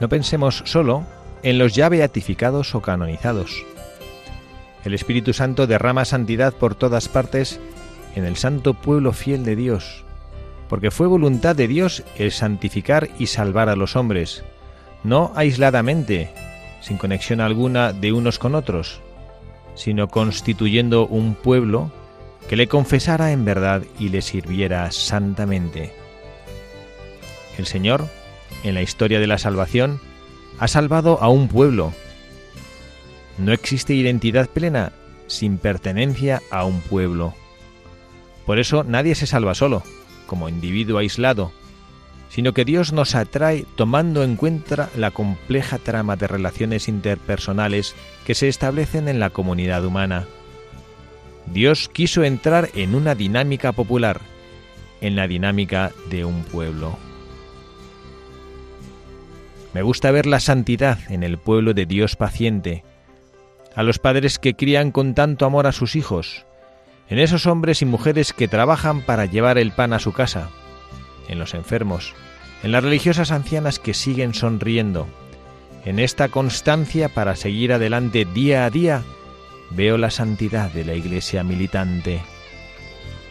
No pensemos solo en los ya beatificados o canonizados. El Espíritu Santo derrama santidad por todas partes en el santo pueblo fiel de Dios, porque fue voluntad de Dios el santificar y salvar a los hombres, no aisladamente, sin conexión alguna de unos con otros, sino constituyendo un pueblo que le confesara en verdad y le sirviera santamente. El Señor en la historia de la salvación, ha salvado a un pueblo. No existe identidad plena sin pertenencia a un pueblo. Por eso nadie se salva solo, como individuo aislado, sino que Dios nos atrae tomando en cuenta la compleja trama de relaciones interpersonales que se establecen en la comunidad humana. Dios quiso entrar en una dinámica popular, en la dinámica de un pueblo. Me gusta ver la santidad en el pueblo de Dios paciente, a los padres que crían con tanto amor a sus hijos, en esos hombres y mujeres que trabajan para llevar el pan a su casa, en los enfermos, en las religiosas ancianas que siguen sonriendo, en esta constancia para seguir adelante día a día, veo la santidad de la iglesia militante.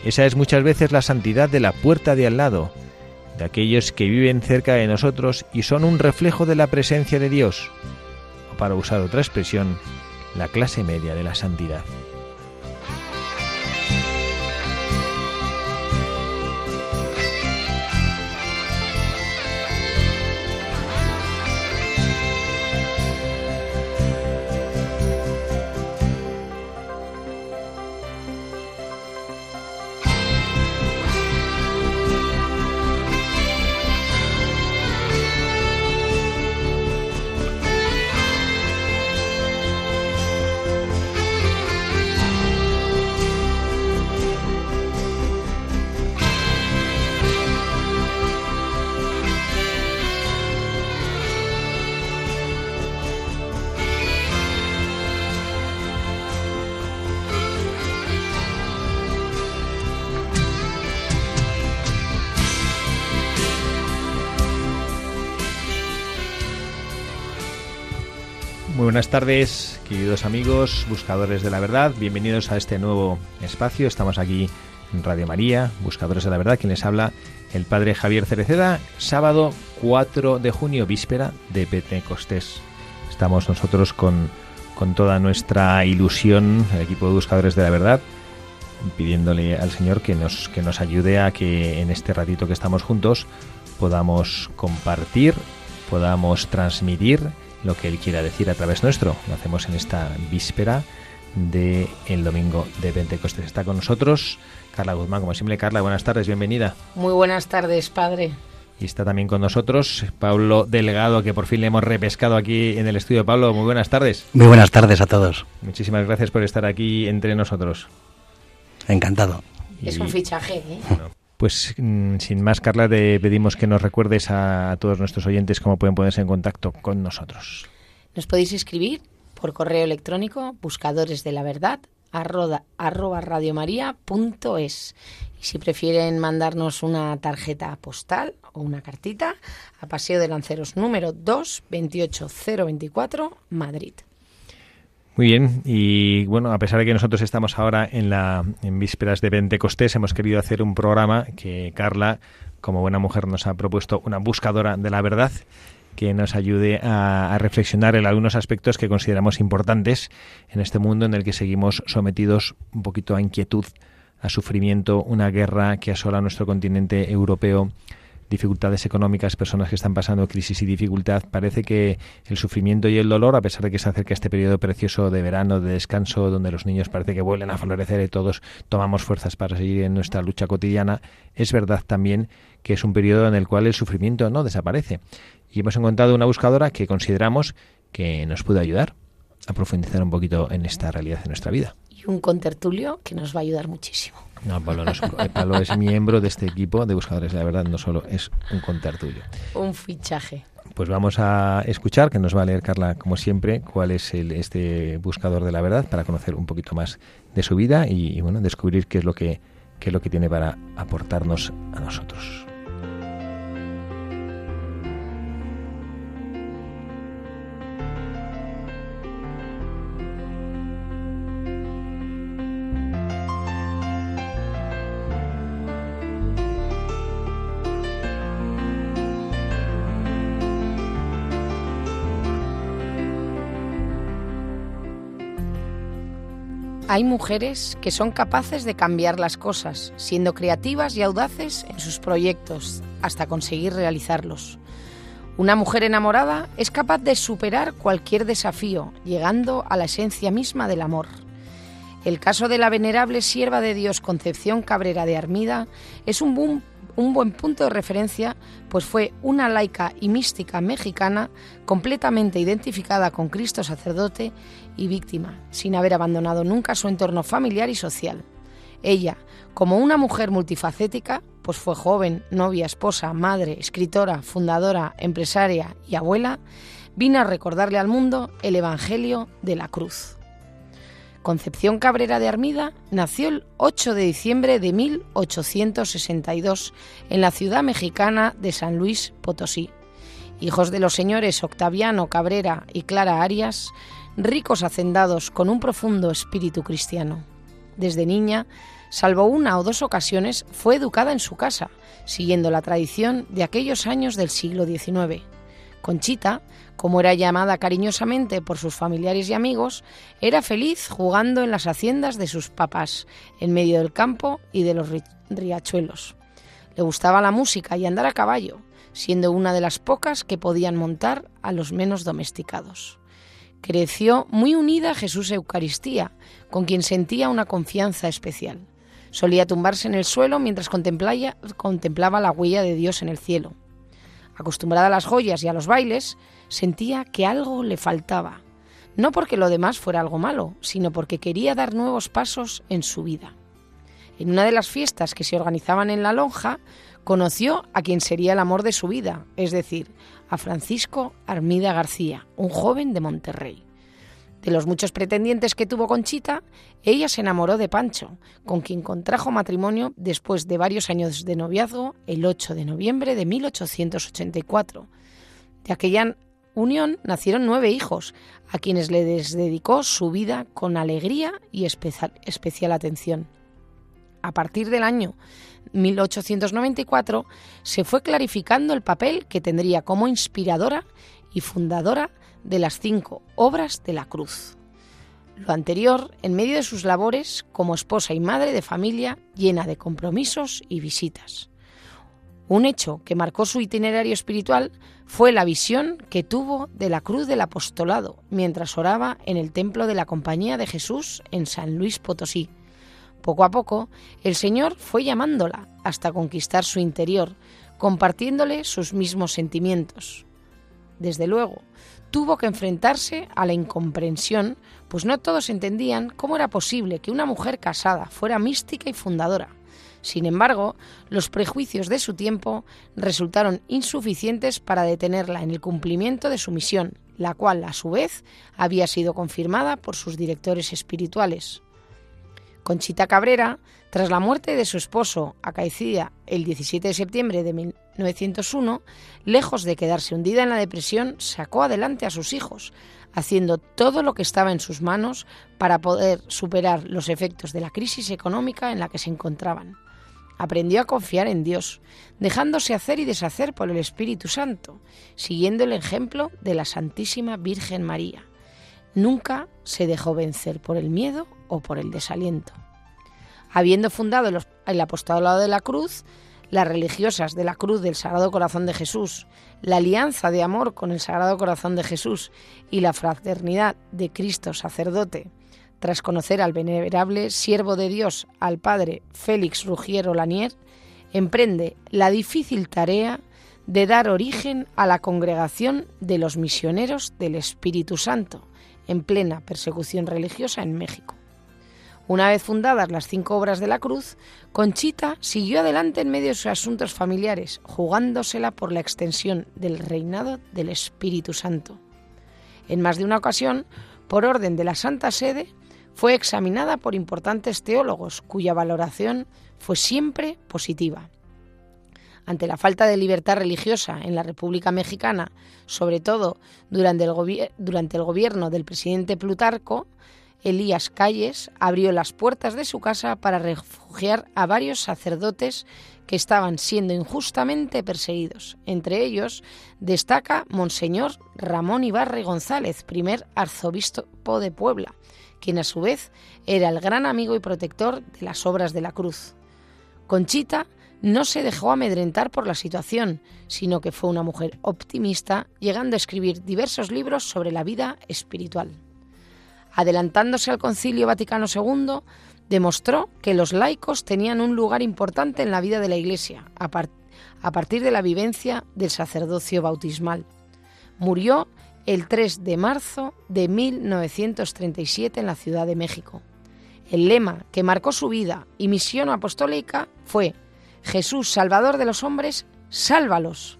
Esa es muchas veces la santidad de la puerta de al lado, de aquellos que viven cerca de nosotros y son un reflejo de la presencia de Dios, o para usar otra expresión, la clase media de la santidad. Buenas tardes, queridos amigos, buscadores de la verdad. Bienvenidos a este nuevo espacio. Estamos aquí en Radio María, Buscadores de la Verdad, quien les habla el padre Javier Cereceda, sábado 4 de junio, víspera de Pentecostés. Estamos nosotros con, con toda nuestra ilusión, el equipo de Buscadores de la Verdad, pidiéndole al Señor que nos, que nos ayude a que en este ratito que estamos juntos podamos compartir, podamos transmitir lo que Él quiera decir a través nuestro. Lo hacemos en esta víspera del el domingo de Pentecostés. Está con nosotros Carla Guzmán, como siempre. Carla, buenas tardes, bienvenida. Muy buenas tardes, padre. Y está también con nosotros Pablo Delgado, que por fin le hemos repescado aquí en el estudio. Pablo, muy buenas tardes. Muy buenas tardes a todos. Muchísimas gracias por estar aquí entre nosotros. Encantado. Es un fichaje, ¿eh? Pues mm, sin más, Carla, te pedimos que nos recuerdes a, todos nuestros oyentes cómo pueden ponerse en contacto con nosotros. Nos podéis escribir por correo electrónico buscadores de la verdad arroba, y si prefieren mandarnos una tarjeta postal o una cartita a Paseo de Lanceros número 2 28024 Madrid. Muy bien, y bueno, a pesar de que nosotros estamos ahora en, la, en vísperas de Pentecostés, hemos querido hacer un programa que Carla, como buena mujer, nos ha propuesto una buscadora de la verdad que nos ayude a, a, reflexionar en algunos aspectos que consideramos importantes en este mundo en el que seguimos sometidos un poquito a inquietud, a sufrimiento, una guerra que asola nuestro continente europeo dificultades económicas, personas que están pasando crisis y dificultad, parece que el sufrimiento y el dolor, a pesar de que se acerca este periodo precioso de verano, de descanso, donde los niños parece que vuelven a florecer y todos tomamos fuerzas para seguir en nuestra lucha cotidiana, es verdad también que es un periodo en el cual el sufrimiento no desaparece. Y hemos encontrado una buscadora que consideramos que nos puede ayudar a profundizar un poquito en esta realidad de nuestra vida. Y un contertulio que nos va a ayudar muchísimo. No, Pablo, no es, Pablo es miembro de este equipo de buscadores de la verdad, no solo es un contertulio. Un fichaje. Pues vamos a escuchar, que nos va a leer Carla, como siempre, cuál es el, este buscador de la verdad para conocer un poquito más de su vida y, y bueno, descubrir qué es lo que qué es lo que tiene para aportarnos a nosotros. Hay mujeres que son capaces de cambiar las cosas, siendo creativas y audaces en sus proyectos, hasta conseguir realizarlos. Una mujer enamorada es capaz de superar cualquier desafío, llegando a la esencia misma del amor. El caso de la venerable sierva de Dios Concepción Cabrera de Armida es un, buen punto de referencia, pues fue una laica y mística mexicana completamente identificada con Cristo sacerdote y víctima, sin haber abandonado nunca su entorno familiar y social. Ella, como una mujer multifacética, pues fue joven, novia, esposa, madre, escritora, fundadora, empresaria y abuela, vino a recordarle al mundo el Evangelio de la Cruz. Concepción Cabrera de Armida nació el 8 de diciembre de 1862 en la ciudad mexicana de San Luis Potosí. Hijos de los señores Octaviano Cabrera y Clara Arias, ricos hacendados con un profundo espíritu cristiano. Desde niña, salvo una o dos ocasiones, fue educada en su casa, siguiendo la tradición de aquellos años del siglo XIX. Conchita, como era llamada cariñosamente por sus familiares y amigos, era feliz jugando en las haciendas de sus papás, en medio del campo y de los riachuelos. Le gustaba la música y andar a caballo, siendo una de las pocas que podían montar a los menos domesticados. Creció muy unida a Jesús Eucaristía, con quien sentía una confianza especial. Solía tumbarse en el suelo mientras contemplaba la huella de Dios en el cielo. Acostumbrada a las joyas y a los bailes, sentía que algo le faltaba, no porque lo demás fuera algo malo, sino porque quería dar nuevos pasos en su vida. En una de las fiestas que se organizaban en la lonja, conoció a quien sería el amor de su vida, es decir, a Francisco Armida García, un joven de Monterrey. De los muchos pretendientes que tuvo Conchita, ella se enamoró de Pancho, con quien contrajo matrimonio después de varios años de noviazgo el 8 de noviembre de 1884. De aquella unión nacieron nueve hijos, a quienes le dedicó su vida con alegría y especial, especial atención. A partir del año 1894 se fue clarificando el papel que tendría como inspiradora y fundadora de las cinco obras de la cruz. Lo anterior en medio de sus labores como esposa y madre de familia llena de compromisos y visitas. Un hecho que marcó su itinerario espiritual fue la visión que tuvo de la cruz del apostolado mientras oraba en el templo de la Compañía de Jesús en San Luis Potosí. Poco a poco, el Señor fue llamándola hasta conquistar su interior, compartiéndole sus mismos sentimientos. Desde luego, tuvo que enfrentarse a la incomprensión, pues no todos entendían cómo era posible que una mujer casada fuera mística y fundadora. Sin embargo, los prejuicios de su tiempo resultaron insuficientes para detenerla en el cumplimiento de su misión, la cual, a su vez, había sido confirmada por sus directores espirituales. Conchita Cabrera, tras la muerte de su esposo, acaecida el 17 de septiembre de 1901, lejos de quedarse hundida en la depresión, sacó adelante a sus hijos, haciendo todo lo que estaba en sus manos para poder superar los efectos de la crisis económica en la que se encontraban. Aprendió a confiar en Dios, dejándose hacer y deshacer por el Espíritu Santo, siguiendo el ejemplo de la Santísima Virgen María. Nunca se dejó vencer por el miedo o por el desaliento. Habiendo fundado el apostolado de la cruz, las religiosas de la Cruz del Sagrado Corazón de Jesús, la alianza de amor con el Sagrado Corazón de Jesús y la fraternidad de Cristo sacerdote, tras conocer al venerable siervo de Dios, al padre Félix Rugiero Lanier, emprende la difícil tarea de dar origen a la congregación de los misioneros del Espíritu Santo, en plena persecución religiosa en México. Una vez fundadas las cinco obras de la cruz, Conchita siguió adelante en medio de sus asuntos familiares, jugándosela por la extensión del reinado del Espíritu Santo. En más de una ocasión, por orden de la Santa Sede, fue examinada por importantes teólogos cuya valoración fue siempre positiva. Ante la falta de libertad religiosa en la República Mexicana, sobre todo durante el, durante el gobierno del presidente Plutarco, Elías Calles abrió las puertas de su casa para refugiar a varios sacerdotes que estaban siendo injustamente perseguidos. Entre ellos destaca Monseñor Ramón Ibarre González, primer arzobispo de Puebla, quien a su vez era el gran amigo y protector de las obras de la cruz. Conchita no se dejó amedrentar por la situación, sino que fue una mujer optimista, llegando a escribir diversos libros sobre la vida espiritual adelantándose al Concilio Vaticano II, demostró que los laicos tenían un lugar importante en la vida de la Iglesia, a, partir de la vivencia del sacerdocio bautismal. Murió el 3 de marzo de 1937 en la Ciudad de México. El lema que marcó su vida y misión apostólica fue Jesús, Salvador de los hombres, sálvalos.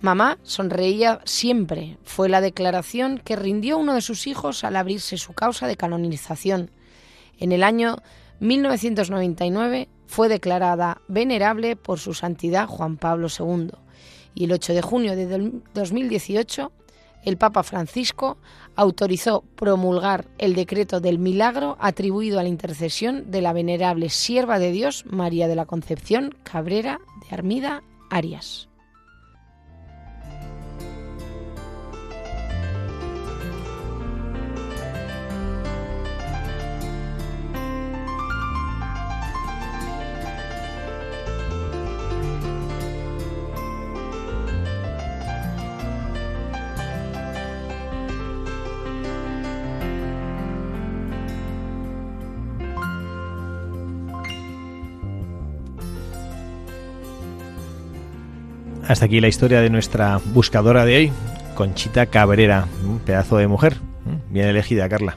Mamá sonreía siempre. Fue la declaración que rindió uno de sus hijos al abrirse su causa de canonización. En el año 1999 fue declarada venerable por su santidad Juan Pablo II. Y el 8 de junio de 2018, el Papa Francisco autorizó promulgar el decreto del milagro atribuido a la intercesión de la venerable sierva de Dios María de la Concepción Cabrera de Armida Arias. Hasta aquí la historia de nuestra buscadora de hoy, Conchita Cabrera, un pedazo de mujer. Bien elegida, Carla.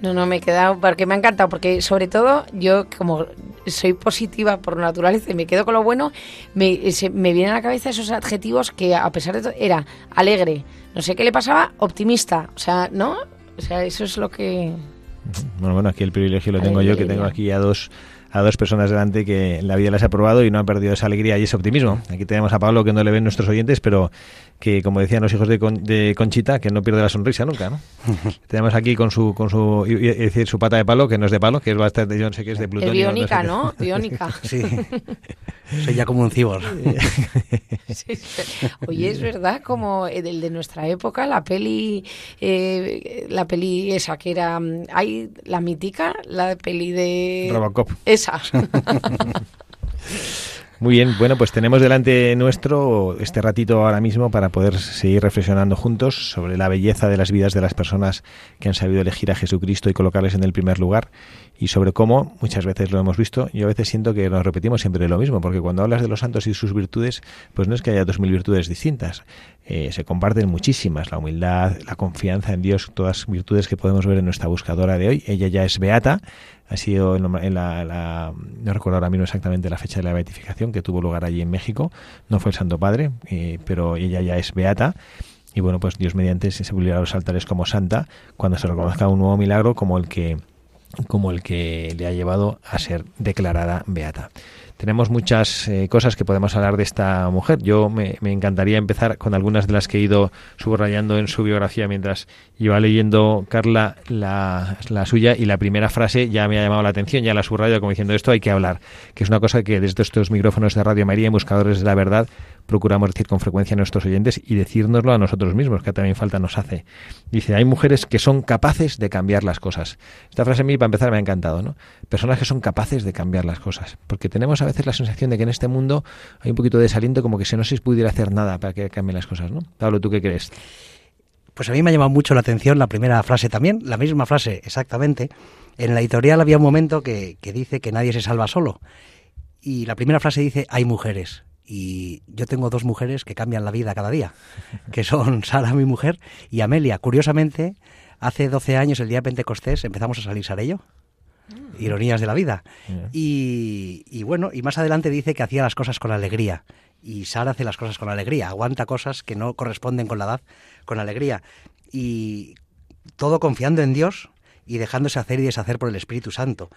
No, no, me he quedado, porque me ha encantado, porque sobre todo yo como soy positiva por naturaleza y me quedo con lo bueno, me, me vienen a la cabeza esos adjetivos que a pesar de todo era alegre, no sé qué le pasaba, optimista, o sea, ¿no? O sea, eso es lo que... Bueno, bueno, aquí el privilegio lo tengo yo, que tengo aquí a dos a dos personas delante que la vida les ha probado y no han perdido esa alegría y ese optimismo. Aquí tenemos a Pablo que no le ven nuestros oyentes, pero que como decían los hijos de, Conchita, que no pierde la sonrisa nunca, ¿no? tenemos aquí con su con su decir su pata de palo, que no es de palo, que es bastante, yo no sé qué es de plutonio. biónica, ¿no? Biónica. sí. Soy ya como un cibor. Oye, es verdad, como el de nuestra época, la peli, eh, la peli esa que era, hay la mítica, la peli de Robocop. Muy bien, bueno, pues tenemos delante nuestro este ratito ahora mismo para poder seguir reflexionando juntos sobre la belleza de las vidas de las personas que han sabido elegir a Jesucristo y colocarles en el primer lugar y sobre cómo, muchas veces lo hemos visto, yo a veces siento que nos repetimos siempre lo mismo, porque cuando hablas de los santos y sus virtudes, pues no es que haya dos mil virtudes distintas, eh, se comparten muchísimas, la humildad, la confianza en Dios, todas virtudes que podemos ver en nuestra buscadora de hoy, ella ya es beata, ha sido en la, no recuerdo ahora mismo exactamente la fecha de la beatificación que tuvo lugar allí en México, no fue el Santo Padre, eh, pero ella ya es beata, y bueno, pues Dios mediante se publicará los altares como santa cuando se reconozca un nuevo milagro como el que como el que le ha llevado a ser declarada beata. Tenemos muchas eh, cosas que podemos hablar de esta mujer. Yo me, encantaría empezar con algunas de las que he ido subrayando en su biografía mientras iba leyendo Carla la, suya y la primera frase ya me ha llamado la atención, ya la subrayo como diciendo esto hay que hablar, que es una cosa que desde estos micrófonos de Radio María y Buscadores de la Verdad procuramos decir con frecuencia a nuestros oyentes y decírnoslo a nosotros mismos, que también falta nos hace. Dice, hay mujeres que son capaces de cambiar las cosas. Esta frase a mí, para empezar, me ha encantado, ¿no? Personas que son capaces de cambiar las cosas. Porque tenemos a veces la sensación de que en este mundo hay un poquito de desaliento, como que si no se pudiera hacer nada para que cambien las cosas, ¿no? Pablo, ¿tú qué crees? Pues a mí me ha llamado mucho la atención la primera frase también, la misma frase exactamente. En la editorial había un momento que, que dice que nadie se salva solo. Y la primera frase dice, hay mujeres. Y yo tengo dos mujeres que cambian la vida cada día, que son Sara, mi mujer, y Amelia. Curiosamente, hace 12 años, el día de Pentecostés, empezamos a salir Sara y yo. Mm. Ironías de la vida. Y, y, bueno, y más adelante dice que hacía las cosas con alegría. Y Sara hace las cosas con alegría, aguanta cosas que no corresponden con la edad, con alegría. Y todo confiando en Dios y dejándose hacer y deshacer por el Espíritu Santo.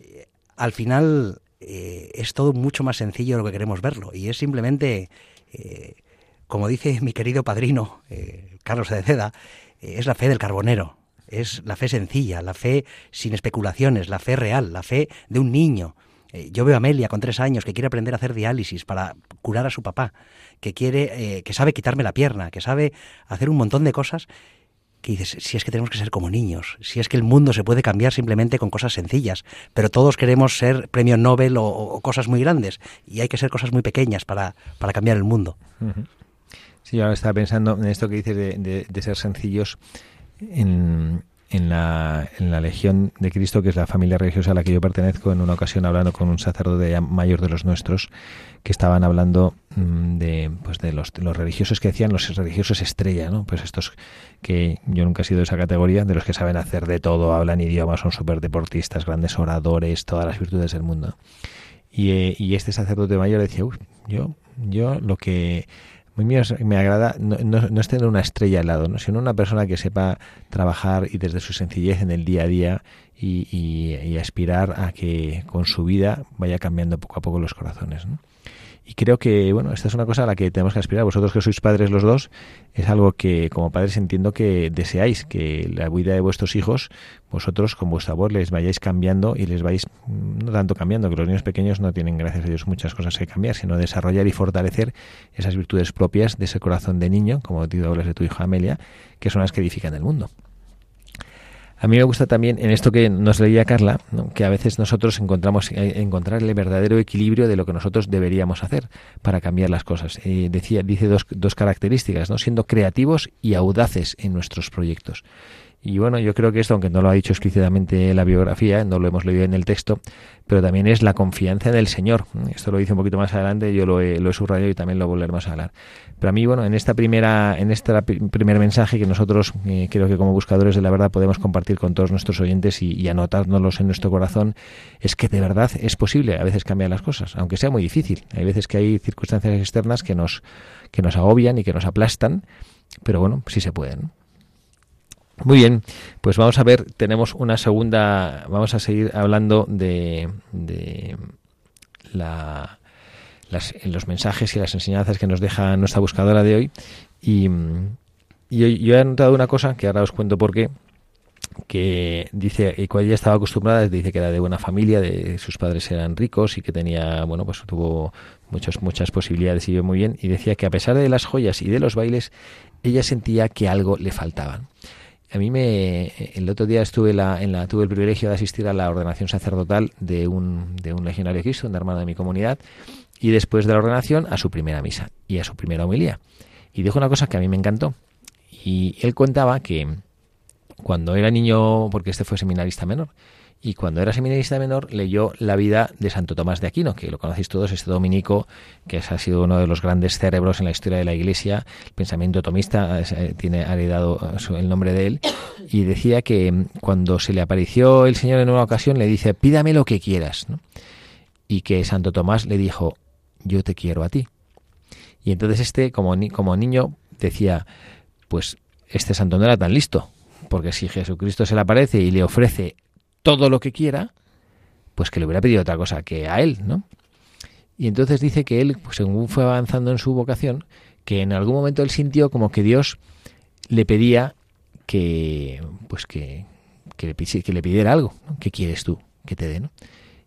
Eh, al final, eh, es todo mucho más sencillo de lo que queremos verlo. Y es simplemente, eh, como dice mi querido padrino, Carlos de Ceda, es la fe del carbonero. Es la fe sencilla, la fe sin especulaciones, la fe real, la fe de un niño. yo veo a Amelia con tres años que quiere aprender a hacer diálisis para curar a su papá, que quiere, que sabe quitarme la pierna, que sabe hacer un montón de cosas que dices, si es que tenemos que ser como niños, si es que el mundo se puede cambiar simplemente con cosas sencillas, pero todos queremos ser premio Nobel o, cosas muy grandes, y hay que ser cosas muy pequeñas para, para cambiar el mundo. Sí, ahora estaba pensando en esto que dices de, ser sencillos en, la, en la Legión de Cristo, que es la familia religiosa a la que yo pertenezco, en una ocasión hablando con un sacerdote mayor de los nuestros, que estaban hablando mm, de, pues de los, los religiosos que decían los religiosos estrella, ¿no? Pues estos que yo nunca he sido de esa categoría, de los que saben hacer de todo, hablan idiomas, son súper deportistas, grandes oradores, todas las virtudes del mundo. Y, eh, y este sacerdote mayor decía, yo, yo lo que me agrada no, no, es tener una estrella al lado, ¿no? sino una persona que sepa trabajar y desde su sencillez en el día a día y, y aspirar a que con su vida vaya cambiando poco a poco los corazones. ¿no? Y creo que, bueno, esta es una cosa a la que tenemos que aspirar. Vosotros que sois padres los dos, es algo que como padres entiendo que deseáis, que la vida de vuestros hijos, vosotros con vuestra voz les vayáis cambiando y les vais, mm, no tanto cambiando, que los niños pequeños no tienen, gracias a Dios, muchas cosas que cambiar, sino desarrollar y fortalecer esas virtudes propias de ese corazón de niño, como tú hablas de tu hija Amelia, que son las que edifican el mundo. A mí me gusta también en esto que nos leía Carla, que a veces nosotros encontramos eh, encontrar el verdadero equilibrio de lo que nosotros deberíamos hacer para cambiar las cosas. Eh, decía, dice dos, dos características, ¿no? siendo creativos y audaces en nuestros proyectos. Y bueno, yo creo que esto, aunque no lo ha dicho explícitamente la biografía, no lo hemos leído en el texto, pero también es la confianza en el Señor. Esto lo dice un poquito más adelante, yo lo he, lo he subrayado y también lo volveremos a hablar. Pero a mí, bueno, en esta primera, en este primer mensaje que nosotros eh, creo que como buscadores de la verdad podemos compartir con todos nuestros oyentes y, y anotárnoslos en nuestro corazón, es que de verdad es posible a veces cambiar las cosas, aunque sea muy difícil. Hay veces que hay circunstancias externas que nos, que nos agobian y que nos aplastan, pero bueno, sí se pueden. Muy bien, pues vamos a ver, tenemos una segunda, vamos a seguir hablando de, de la, los mensajes y las enseñanzas que nos deja nuestra buscadora de hoy. Y, yo he notado una cosa, que ahora os cuento por qué, que dice, y cual ella estaba acostumbrada, dice que era de buena familia, de sus padres eran ricos y que tenía, bueno, pues tuvo muchas, muchas posibilidades y vivió muy bien, y decía que a pesar de las joyas y de los bailes, ella sentía que algo le faltaba. A mí me el otro día estuve en la tuve el privilegio de asistir a la ordenación sacerdotal de un de un legionario de Cristo, un hermano de mi comunidad, y después de la ordenación a su primera misa y a su primera homilía. Y dijo una cosa que a mí me encantó. Y él contaba que cuando era niño, porque este fue seminarista menor, y cuando era seminarista menor leyó la vida de Santo Tomás de Aquino, que lo conocéis todos, este dominico, que ha sido uno de los grandes cerebros en la historia de la Iglesia, el pensamiento tomista eh, tiene heredado eh, el nombre de él, y decía que mm, cuando se le apareció el Señor en una ocasión le dice, pídame lo que quieras, y que Santo Tomás le dijo, yo te quiero a ti. Y entonces este, como, como niño, decía, pues este santo no era tan listo, porque si Jesucristo se le aparece y le ofrece todo lo que quiera, pues que le hubiera pedido otra cosa que a él, ¿no? Y entonces dice que él, pues, según fue avanzando en su vocación, que en algún momento él sintió como que Dios le pedía que, pues que, que, le, que le pidiera algo, ¿no? ¿Qué quieres tú que te dé, no?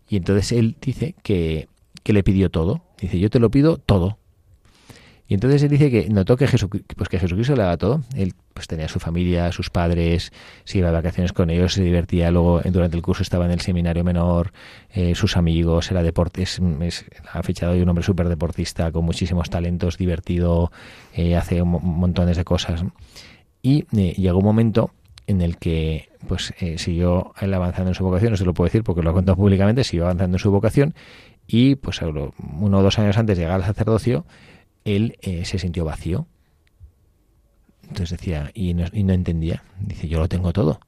Y entonces él dice que, que le pidió todo. Dice, yo te lo pido todo. Y entonces él dice que notó que, Jesucristo, pues que Jesucristo le daba todo. Él pues tenía su familia, sus padres, se iba de vacaciones con ellos, se divertía. Luego durante el curso estaba en el seminario menor, eh, sus amigos, era deportes, es, ha fichado y un hombre súper deportista con muchísimos talentos, divertido, eh, hace montones de cosas. Y eh, llegó un momento en el que pues eh, siguió él avanzando en su vocación, no se lo puedo decir porque lo ha contado públicamente, siguió avanzando en su vocación y pues uno o dos años antes de llegar al sacerdocio, él eh, se sintió vacío. Entonces decía, y no, entendía, dice, yo lo tengo todo.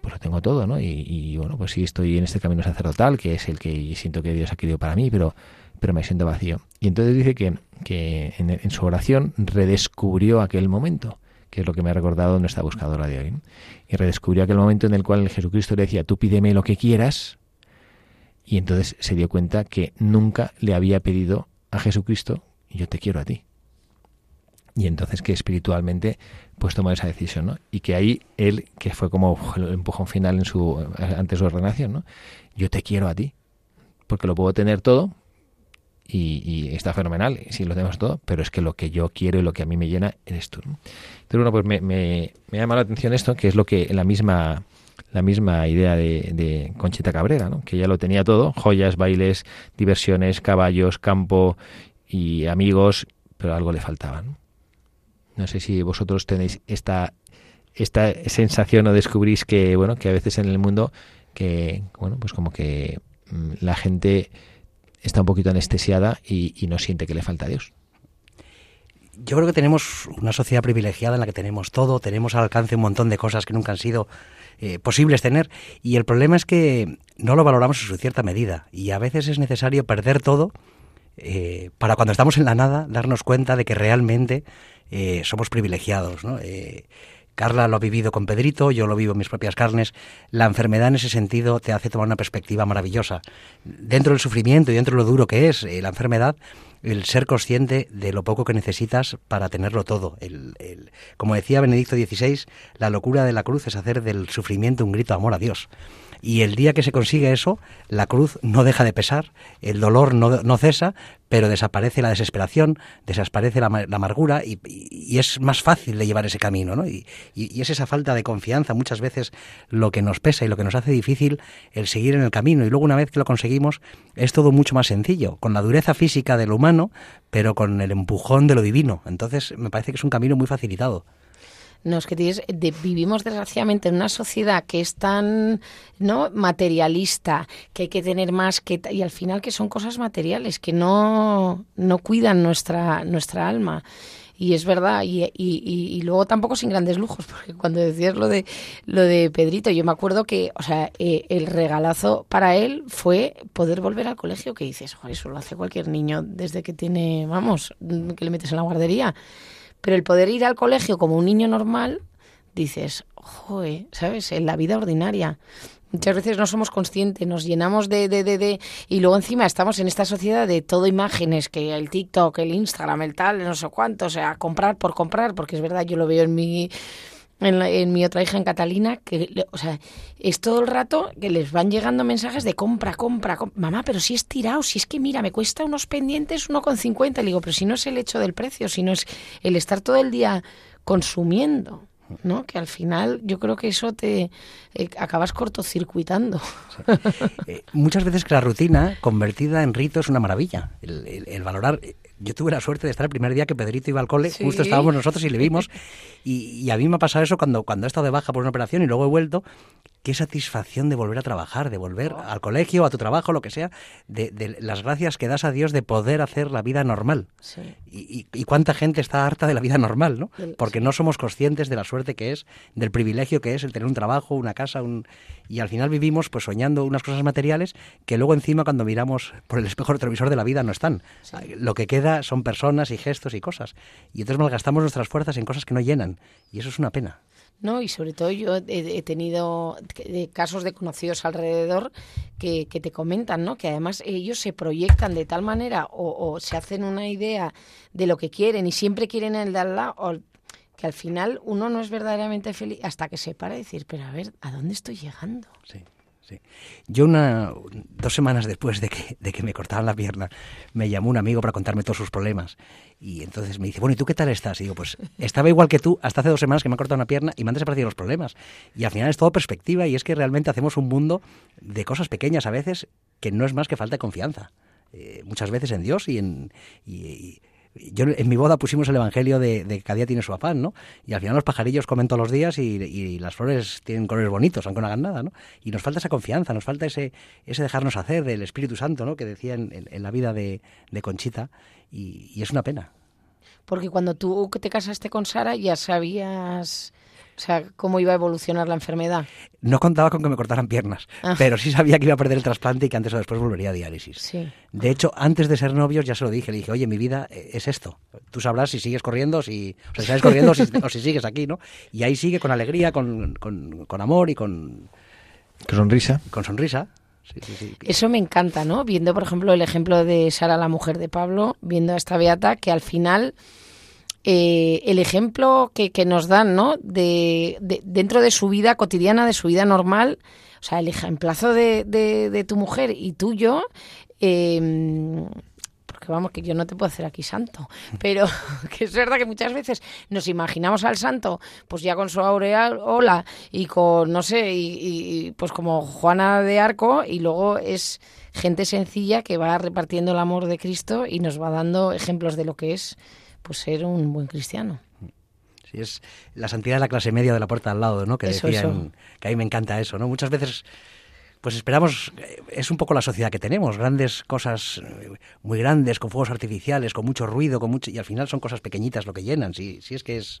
Pues lo tengo todo, ¿no? Y, y, bueno, pues sí estoy en este camino sacerdotal, que es el que siento que Dios ha querido para mí, pero, pero me siento vacío. Y entonces dice que, que en, en su oración redescubrió aquel momento que es lo que me ha recordado nuestra buscadora de hoy. Y redescubrió aquel momento en el cual Jesucristo le decía, tú pídeme lo que quieras, y entonces se dio cuenta que nunca le había pedido a Jesucristo, yo te quiero a ti. Y entonces que espiritualmente pues tomó esa decisión, ¿no? Y que ahí él, que fue como el empujón final en su, ante su ordenación, ¿no? Yo te quiero a ti, porque lo puedo tener todo, y, y, está fenomenal, si lo tenemos todo, pero es que lo que yo quiero y lo que a mí me llena eres tú. Entonces, bueno, pues me, me, me llama la atención esto, que es lo que la misma la misma idea de, de Conchita Cabrera, ¿no? que ya lo tenía todo, joyas, bailes, diversiones, caballos, campo y amigos, pero algo le faltaba. ¿no? sé si vosotros tenéis esta, esta sensación o descubrís que, bueno, que a veces en el mundo, que, bueno, pues como que mmm, la gente está un poquito anestesiada y, y, no siente que le falta a Dios. Yo creo que tenemos una sociedad privilegiada en la que tenemos todo, tenemos al alcance un montón de cosas que nunca han sido eh, posibles tener y el problema es que no lo valoramos en su cierta medida y a veces es necesario perder todo eh, para cuando estamos en la nada darnos cuenta de que realmente eh, somos privilegiados. ¿no? Carla lo ha vivido con Pedrito, yo lo vivo en mis propias carnes. La enfermedad en ese sentido te hace tomar una perspectiva maravillosa. Dentro del sufrimiento y dentro de lo duro que es eh, la enfermedad, el ser consciente de lo poco que necesitas para tenerlo todo. Como decía Benedicto XVI, la locura de la cruz es hacer del sufrimiento un grito de amor a Dios. Y el día que se consigue eso, la cruz no deja de pesar, el dolor no, no cesa, pero desaparece la desesperación, desaparece la, la amargura y, y, es más fácil de llevar ese camino. ¿no? Y, y, es esa falta de confianza muchas veces lo que nos pesa y lo que nos hace difícil el seguir en el camino. Y luego una vez que lo conseguimos, es todo mucho más sencillo, con la dureza física de lo humano, pero con el empujón de lo divino. Entonces me parece que es un camino muy facilitado. No, es que de, vivimos desgraciadamente en una sociedad que es tan no materialista, que hay que tener más, que y al final que son cosas materiales, que no, no cuidan nuestra, nuestra alma. Y es verdad, y, y, y, y, luego tampoco sin grandes lujos, porque cuando decías lo de lo de Pedrito, yo me acuerdo que, o sea, eh, el regalazo para él fue poder volver al colegio, que dices, joder, eso lo hace cualquier niño desde que tiene, vamos, que le metes en la guardería. Pero el poder ir al colegio como un niño normal, dices, joder, ¿sabes? En la vida ordinaria. Muchas veces no somos conscientes, nos llenamos de, de, de, de, y luego encima estamos en esta sociedad de todo imágenes, que el TikTok, el Instagram, el tal, no sé cuánto, o sea, comprar por comprar, porque es verdad, yo lo veo en mi en, la, en, mi otra hija, en Catalina, que, o sea, es todo el rato que les van llegando mensajes de compra, compra, compra. mamá, pero si es tirado, si es que mira, me cuesta unos pendientes 1,50. Le digo, pero si no es el hecho del precio, sino es el estar todo el día consumiendo. ¿No? Que al final yo creo que eso te eh, acabas cortocircuitando. Sí. Eh, muchas veces que la rutina convertida en rito es una maravilla. El, el, el valorar yo tuve la suerte de estar el primer día que Pedrito iba al cole, sí. justo estábamos nosotros y le vimos. Y, y, a mí me ha pasado eso cuando, cuando he estado de baja por una operación y luego he vuelto. Qué satisfacción de volver a trabajar, de volver oh. al colegio, a tu trabajo, lo que sea, de, de, las gracias que das a Dios de poder hacer la vida normal. Sí. Y, y, y, cuánta gente está harta de la vida normal, ¿no? Porque no somos conscientes de la suerte que es, del privilegio que es el tener un trabajo, una casa, un... y al final vivimos pues soñando unas cosas materiales que luego encima cuando miramos por el espejo retrovisor de la vida no están. Lo que queda son personas y gestos y cosas. Y entonces malgastamos nuestras fuerzas en cosas que no llenan. Y eso es una pena. ¿No? Y sobre todo yo he, tenido casos de conocidos alrededor que, te comentan, ¿no? Que además ellos se proyectan de tal manera o, se hacen una idea de lo que quieren y siempre quieren el de al lado, que al final uno no es verdaderamente feliz hasta que se para y decir, pero a ver, ¿a dónde estoy llegando? Sí. Yo una, dos semanas después de que, de que me cortaban la pierna, me llamó un amigo para contarme todos sus problemas. Y entonces me dice, bueno, ¿y tú qué tal estás? Y digo, pues estaba igual que tú hasta hace dos semanas que me ha cortado una pierna y me han desaparecido los problemas. Y al final es todo perspectiva y es que realmente hacemos un mundo de cosas pequeñas a veces que no es más que falta de confianza. Eh, muchas veces en Dios y en... y, yo en mi boda pusimos el evangelio de, de, cada día tiene su afán, ¿no? Y al final los pajarillos comen todos los días y, las flores tienen colores bonitos, aunque no hagan nada, ¿no? Y nos falta esa confianza, nos falta ese, ese dejarnos hacer del Espíritu Santo, ¿no? Que decía en, la vida de, Conchita, y, y, es una pena. Porque cuando tú te casaste con Sara ya sabías o sea, cómo iba a evolucionar la enfermedad. No contaba con que me cortaran piernas, ah. pero sí sabía que iba a perder el trasplante y que antes o después volvería a diálisis. Sí. De hecho, antes de ser novios ya se lo dije, le dije, oye, mi vida eh, es esto. Tú sabrás si sigues corriendo, si, o sea, si sigues corriendo o, si, sigues aquí, ¿no? Y ahí sigue con alegría, con, con, con amor y con... Con sonrisa. Con sonrisa. Sí, sí, Eso me encanta, ¿no? Viendo, por ejemplo, el ejemplo de Sara, la mujer de Pablo, viendo a esta beata que al final eh, el ejemplo que, nos dan, ¿no? De, dentro de su vida cotidiana, de su vida normal, o sea, el ejemplazo de, de, tu mujer y tuyo, eh, porque vamos, que yo no te puedo hacer aquí santo, pero que es verdad que muchas veces nos imaginamos al santo, pues ya con su aureola y con, no sé, y, pues como Juana de Arco, y luego es gente sencilla que va repartiendo el amor de Cristo y nos va dando ejemplos de lo que es pues ser un buen cristiano. Sí, es la santidad de la clase media de la puerta al lado, ¿no? Que decían, que a mí me encanta eso, ¿no? Muchas veces pues esperamos, eh, es un poco la sociedad que tenemos, grandes cosas eh, muy grandes, con fuegos artificiales, con mucho ruido, con mucho, y al final son cosas pequeñitas lo que llenan, si, si es que es...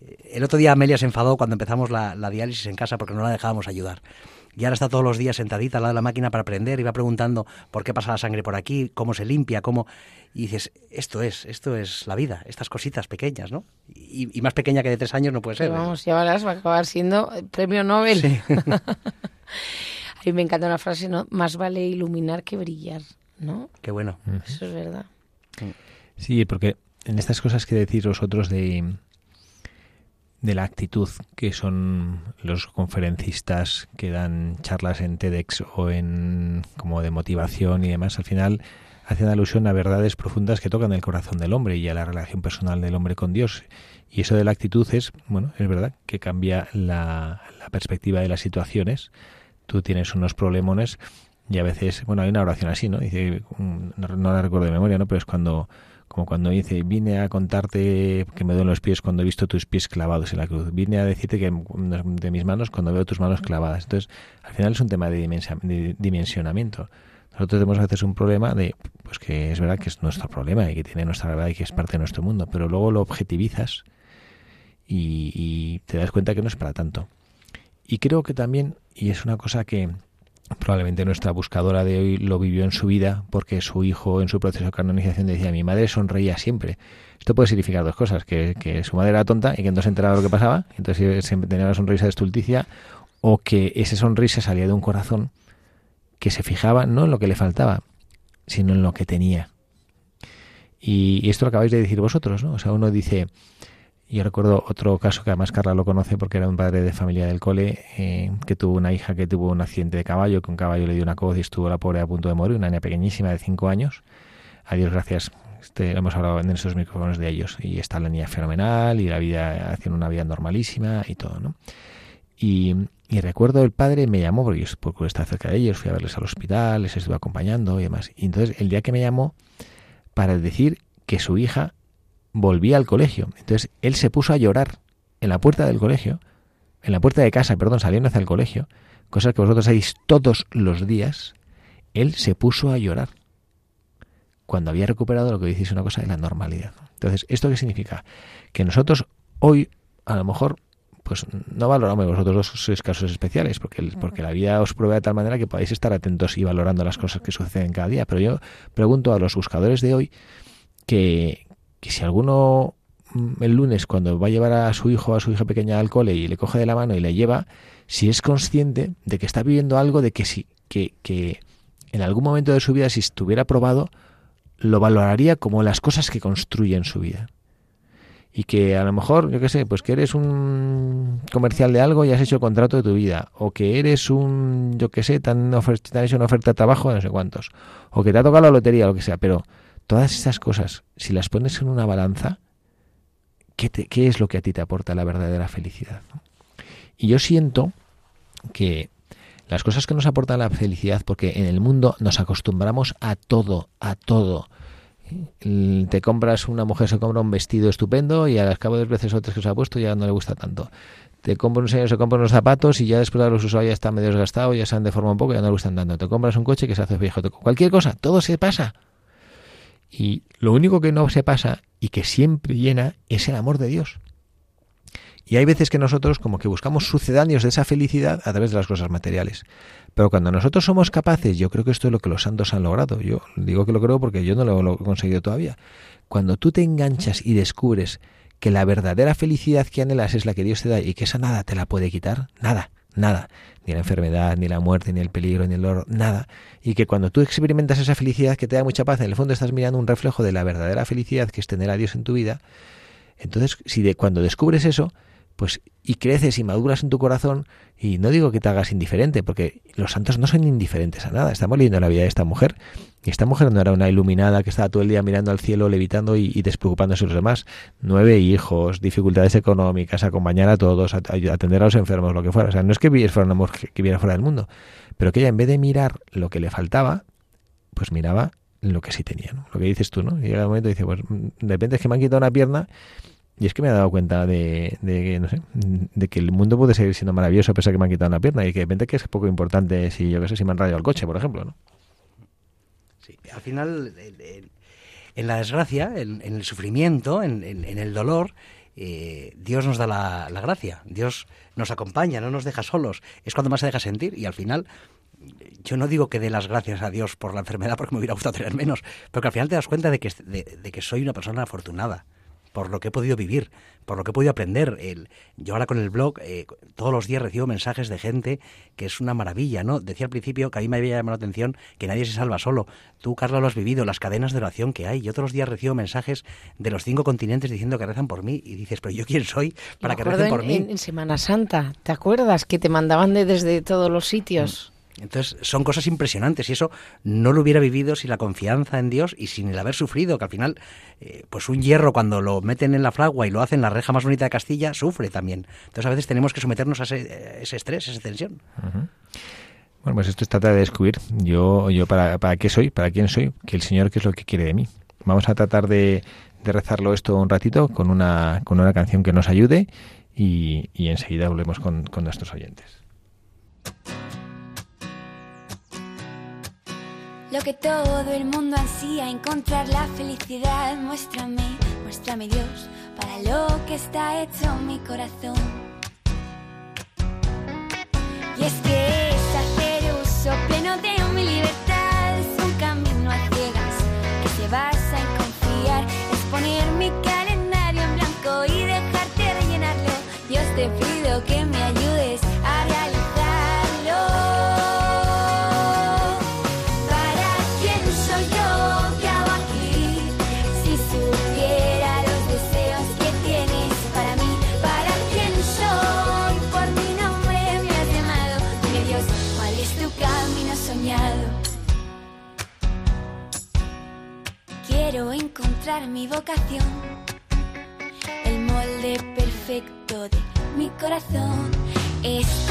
Eh, el otro día Amelia se enfadó cuando empezamos la, la diálisis en casa porque no la dejábamos ayudar y ahora está todos los días sentadita al lado de la máquina para aprender y va preguntando por qué pasa la sangre por aquí, cómo se limpia, cómo... Y dices, esto es, esto es la vida, estas cositas pequeñas, ¿no? Y, más pequeña que de tres años no puede ser. vamos, ya verás, va a acabar siendo premio Nobel. Sí. a mí me encanta una frase, ¿no? Más vale iluminar que brillar, ¿no? Qué bueno. Eso es verdad. Sí, porque en estas cosas que decís vosotros de de la actitud que son los conferencistas que dan charlas en TEDx o en como de motivación y demás, al final hacen alusión a verdades profundas que tocan el corazón del hombre y a la relación personal del hombre con Dios. Y eso de la actitud es, bueno, es verdad que cambia la, perspectiva de las situaciones. Tú tienes unos problemones y a veces, bueno, hay una oración así, ¿no? Dice, no la recuerdo de memoria, ¿no? Pero es cuando como cuando dice, vine a contarte que me duelen los pies cuando he visto tus pies clavados en la cruz, vine a decirte que de mis manos cuando veo tus manos clavadas. Entonces, al final es un tema de, dimensionamiento. Nosotros tenemos a veces un problema de, pues que es verdad que es nuestro problema y que tiene nuestra verdad y que es parte de nuestro mundo, pero luego lo objetivizas y te das cuenta que no es para tanto. Y creo que también, y es una cosa que, probablemente nuestra buscadora de hoy lo vivió en su vida porque su hijo en su proceso de canonización decía mi madre sonreía siempre. Esto puede significar dos cosas, que, su madre era tonta y que no se enteraba de lo que pasaba, entonces siempre tenía una sonrisa de estulticia, o que esa sonrisa salía de un corazón que se fijaba no en lo que le faltaba, sino en lo que tenía. Y, y esto lo acabáis de decir vosotros, ¿no? O sea, uno dice, yo recuerdo otro caso que además Carla lo conoce porque era un padre de familia del cole eh, que tuvo una hija que tuvo un accidente de caballo, que un caballo le dio una coz y estuvo la pobre a punto de morir, una niña pequeñísima de 5 años. A Dios gracias, este, hemos hablado en esos micrófonos de ellos y está la niña fenomenal y la vida haciendo una vida normalísima y todo, ¿no? Y, recuerdo el padre me llamó porque porque estaba cerca de ellos, fui a verles al hospital, les estuve acompañando y demás. Y entonces el día que me llamó para decir que su hija volvía al colegio. Entonces él se puso a llorar en la puerta del colegio, en la puerta de casa, perdón, saliendo hacia el colegio, cosas que vosotros hacéis todos los días, él se puso a llorar cuando había recuperado lo que dices una cosa de la normalidad. Entonces, ¿esto qué significa? Que nosotros hoy, a lo mejor, pues no valoramos vosotros los casos especiales, porque, porque la vida os prueba de tal manera que podáis estar atentos y valorando las cosas que suceden cada día. Pero yo pregunto a los buscadores de hoy que, que si alguno mm, el lunes cuando va a llevar a su hijo a su hija pequeña al cole y le coge de la mano y le lleva, si es consciente de que está viviendo algo de que sí, que, que en algún momento de su vida, si estuviera probado, lo valoraría como las cosas que construyen su vida. Y que a lo mejor, yo qué sé, pues que eres un comercial de algo y has hecho el contrato de tu vida. O que eres un, yo qué sé, tan, te han hecho una oferta de trabajo de no sé cuántos. O que te ha tocado la lotería, lo que sea. Pero todas esas cosas, si las pones en una balanza, ¿qué, qué es lo que a ti te aporta la verdadera felicidad? Y yo siento que las cosas que nos aportan la felicidad, porque en el mundo nos acostumbramos a todo, a todo. Te compras, una mujer se compra un vestido estupendo y al cabo de veces o tres que se ha puesto ya no le gusta tanto. Te compras un señor, se compra unos zapatos y ya después de los usados ya están medio desgastados, ya se han deformado un poco ya no le gustan tanto. Te compras un coche que se hace viejo. Cualquier cosa, todo se pasa. Y lo único que no se pasa y que siempre llena es el amor de Dios. Y hay veces que nosotros como que buscamos sucedáneos de esa felicidad a través de las cosas materiales. Pero cuando nosotros somos capaces, yo creo que esto es lo que los santos han logrado. Yo digo que lo creo porque yo no lo, he conseguido todavía. Cuando tú te enganchas y descubres que la verdadera felicidad que anhelas es la que Dios te da y que esa nada te la puede quitar, nada, nada, ni la enfermedad, ni la muerte, ni el peligro, ni el oro, nada. Y que cuando tú experimentas esa felicidad que te da mucha paz, en el fondo estás mirando un reflejo de la verdadera felicidad que es tener a Dios en tu vida. Entonces, si de, cuando descubres eso, pues y creces y maduras en tu corazón y no digo que te hagas indiferente porque los santos no son indiferentes a nada estamos leyendo la vida de esta mujer esta mujer no era una iluminada que estaba todo el día mirando al cielo levitando y, despreocupándose de los demás nueve hijos dificultades económicas acompañar a todos atender a los enfermos lo que fuera o sea no es que fuera que viviera fuera del mundo pero que ella en vez de mirar lo que le faltaba pues miraba lo que sí tenía ¿no? lo que dices tú no llega el momento y dice pues de repente es que me han quitado una pierna y es que me he dado cuenta de, de, no sé, de que el mundo puede seguir siendo maravilloso a pesar que me han quitado una pierna y que de repente que es poco importante si yo qué sé si me han rayado el coche, por ejemplo, ¿no? Sí, al final en la desgracia, en, el sufrimiento, en, el dolor, eh, Dios nos da la, gracia, Dios nos acompaña, no nos deja solos, es cuando más se deja sentir y al final yo no digo que dé las gracias a Dios por la enfermedad porque me hubiera gustado tener menos, pero que al final te das cuenta de que, de que soy una persona afortunada por lo que he podido vivir, por lo que he podido aprender. El, yo ahora con el blog eh, todos los días recibo mensajes de gente que es una maravilla, ¿no? Decía al principio que a mí me había llamado la atención que nadie se salva solo. Tú, Carlos, lo has vivido, las cadenas de oración que hay. Yo todos los días recibo mensajes de los cinco continentes diciendo que rezan por mí y dices, pero yo quién soy para que recen por mí. En, Semana Santa, ¿te acuerdas que te mandaban de, desde todos los sitios? Entonces son cosas impresionantes y eso no lo hubiera vivido sin la confianza en Dios y sin el haber sufrido, que al final, eh, pues un hierro cuando lo meten en la fragua y lo hacen la reja más bonita de Castilla, sufre también. Entonces a veces tenemos que someternos a ese, estrés, a esa tensión. Bueno, pues esto es tratar de descubrir yo, yo para, para qué soy, para quién soy, que el Señor qué es lo que quiere de mí. Vamos a tratar de, de rezarlo esto un ratito con una, con una canción que nos ayude y, y enseguida volvemos con, con nuestros oyentes. Lo que todo el mundo ansía, encontrar la felicidad. Muéstrame, muéstrame Dios, para lo que está hecho mi corazón. Y es que es hacer uso pleno de mi libertad. Mi vocación, el molde perfecto de mi corazón, estar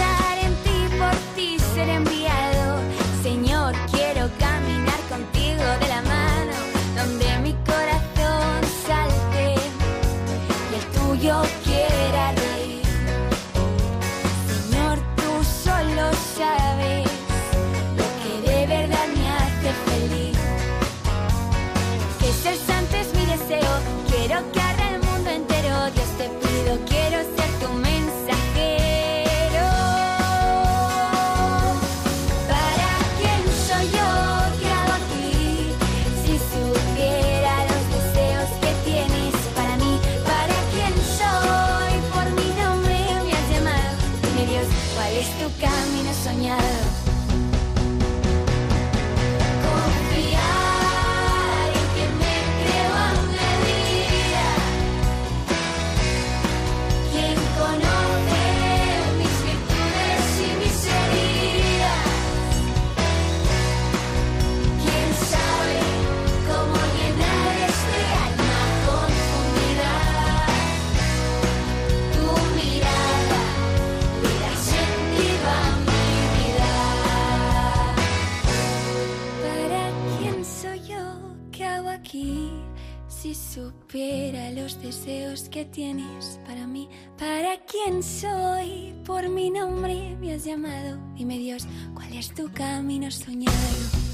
¿cuál es tu camino soñado?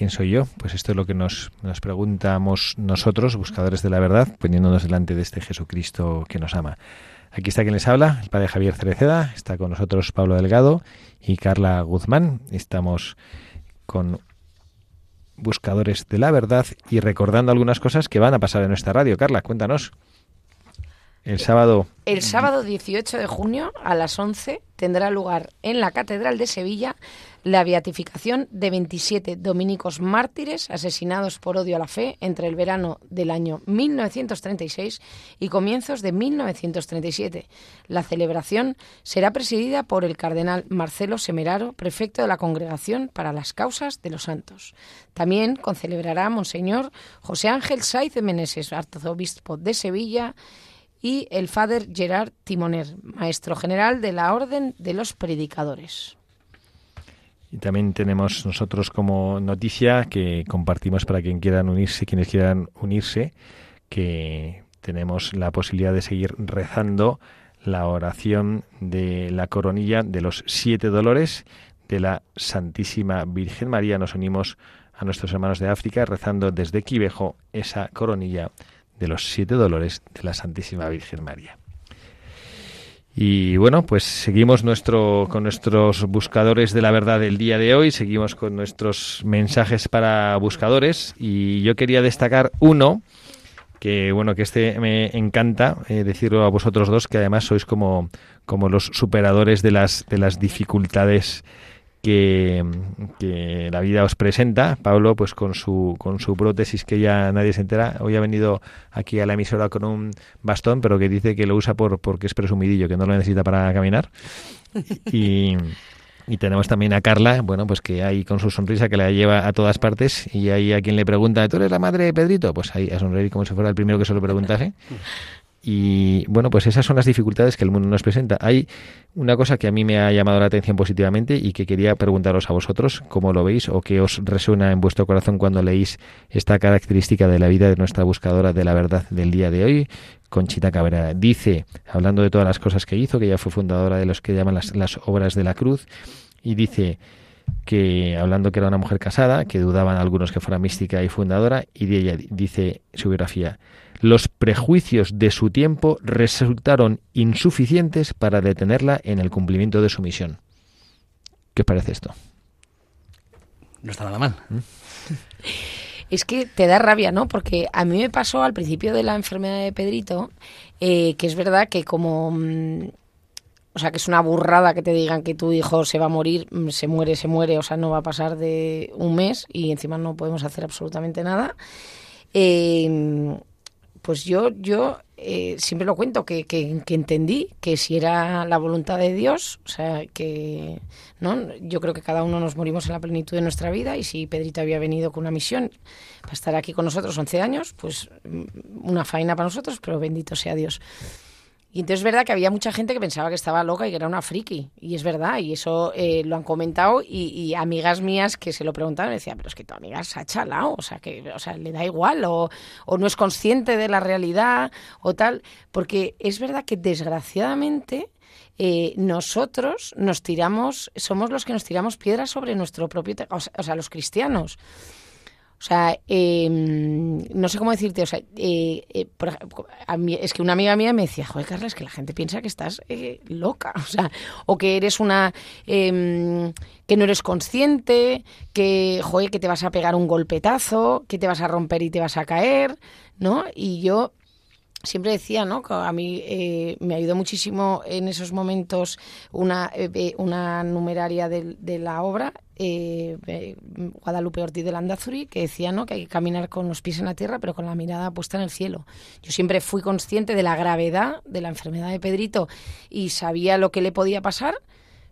Quién soy yo? Pues esto es lo que nos, nos preguntamos nosotros, buscadores de la verdad, poniéndonos delante de este Jesucristo que nos ama. Aquí está quien les habla, el padre Javier Cereceda, está con nosotros Pablo Delgado y Carla Guzmán. Estamos con buscadores de la verdad y recordando algunas cosas que van a pasar en nuestra radio. Carla, cuéntanos. El sábado El sábado 18 de junio a las 11 tendrá lugar en la Catedral de Sevilla la beatificación de 27 dominicos mártires asesinados por odio a la fe entre el verano del año 1936 y comienzos de 1937. La celebración será presidida por el cardenal Marcelo Semeraro, prefecto de la Congregación para las Causas de los Santos. También concelebrará Monseñor José Ángel Saiz de Meneses, arzobispo de Sevilla, y el Father Gerard Timoner, maestro general de la Orden de los Predicadores. Y también tenemos nosotros como noticia que compartimos para quien quieran unirse, quienes quieran unirse, que tenemos la posibilidad de seguir rezando la oración de la coronilla de los siete dolores de la Santísima Virgen María. Nos unimos a nuestros hermanos de África rezando desde Quivejo esa coronilla de los siete dolores de la Santísima Virgen María. Y bueno, pues seguimos nuestro, con nuestros buscadores de la verdad del día de hoy, seguimos con nuestros mensajes para buscadores. Y yo quería destacar uno que bueno, que este me encanta eh, decirlo a vosotros dos, que además sois como, como los superadores de las, de las dificultades que, que, la vida os presenta. Pablo, pues con su, con su prótesis que ya nadie se entera, hoy ha venido aquí a la emisora con un bastón, pero que dice que lo usa por, porque es presumidillo, que no lo necesita para caminar. Y, y tenemos también a Carla, bueno, pues que ahí con su sonrisa que la lleva a todas partes y ahí a quien le pregunta, ¿tú eres la madre de Pedrito? Pues ahí a sonreír como si fuera el primero que se lo preguntase. Y bueno, pues esas son las dificultades que el mundo nos presenta. Hay una cosa que a mí me ha llamado la atención positivamente y que quería preguntaros a vosotros cómo lo veis o qué os resuena en vuestro corazón cuando leéis esta característica de la vida de nuestra buscadora de la verdad del día de hoy, Conchita Cabrera. Dice, hablando de todas las cosas que hizo, que ella fue fundadora de los que llaman las, las obras de la cruz, y dice que hablando que era una mujer casada, que dudaban algunos que fuera mística y fundadora, y de ella dice su biografía, los prejuicios de su tiempo resultaron insuficientes para detenerla en el cumplimiento de su misión. ¿Qué os parece esto? No está nada mal. ¿Mm? Es que te da rabia, ¿no? Porque a mí me pasó al principio de la enfermedad de Pedrito, eh, que es verdad que como... mm, o sea, que es una burrada que te digan que tu hijo se va a morir, mm, se muere, se muere, o sea, no va a pasar de un mes y encima no podemos hacer absolutamente nada. Eh, pues yo, yo eh, siempre lo cuento, que, que, que entendí que si era la voluntad de Dios, o sea, que no yo creo que cada uno nos morimos en la plenitud de nuestra vida y si Pedrito había venido con una misión para estar aquí con nosotros 11 años, pues mm, una faena para nosotros, pero bendito sea Dios. Y entonces es verdad que había mucha gente que pensaba que estaba loca y que era una friki. Y es verdad, y eso eh, lo han comentado. Y, y amigas mías que se lo preguntaban me decían, pero es que tu amiga se ha chalado, o sea, que o sea, le da igual, o, o no es consciente de la realidad, o tal. Porque es verdad que desgraciadamente eh, nosotros nos tiramos, somos los que nos tiramos piedras sobre nuestro propio, o sea, o sea, los cristianos. O sea, eh, no sé cómo decirte, o sea, eh, eh, por a es que una amiga mía me decía, joder, Carla, es que la gente piensa que estás eh, loca, o sea, o que eres una, eh, que no eres consciente, que, joder, que te vas a pegar un golpetazo, que te vas a romper y te vas a caer, ¿no? Y yo siempre decía, ¿no? Que a mí eh, me ayudó muchísimo en esos momentos una, eh, una numeraria de la obra, eh, eh, Guadalupe Ortiz de Landazuri, que decía, ¿no? Que hay que caminar con los pies en la tierra, pero con la mirada puesta en el cielo. Yo siempre fui consciente de la gravedad de la enfermedad de Pedrito y sabía lo que le podía pasar.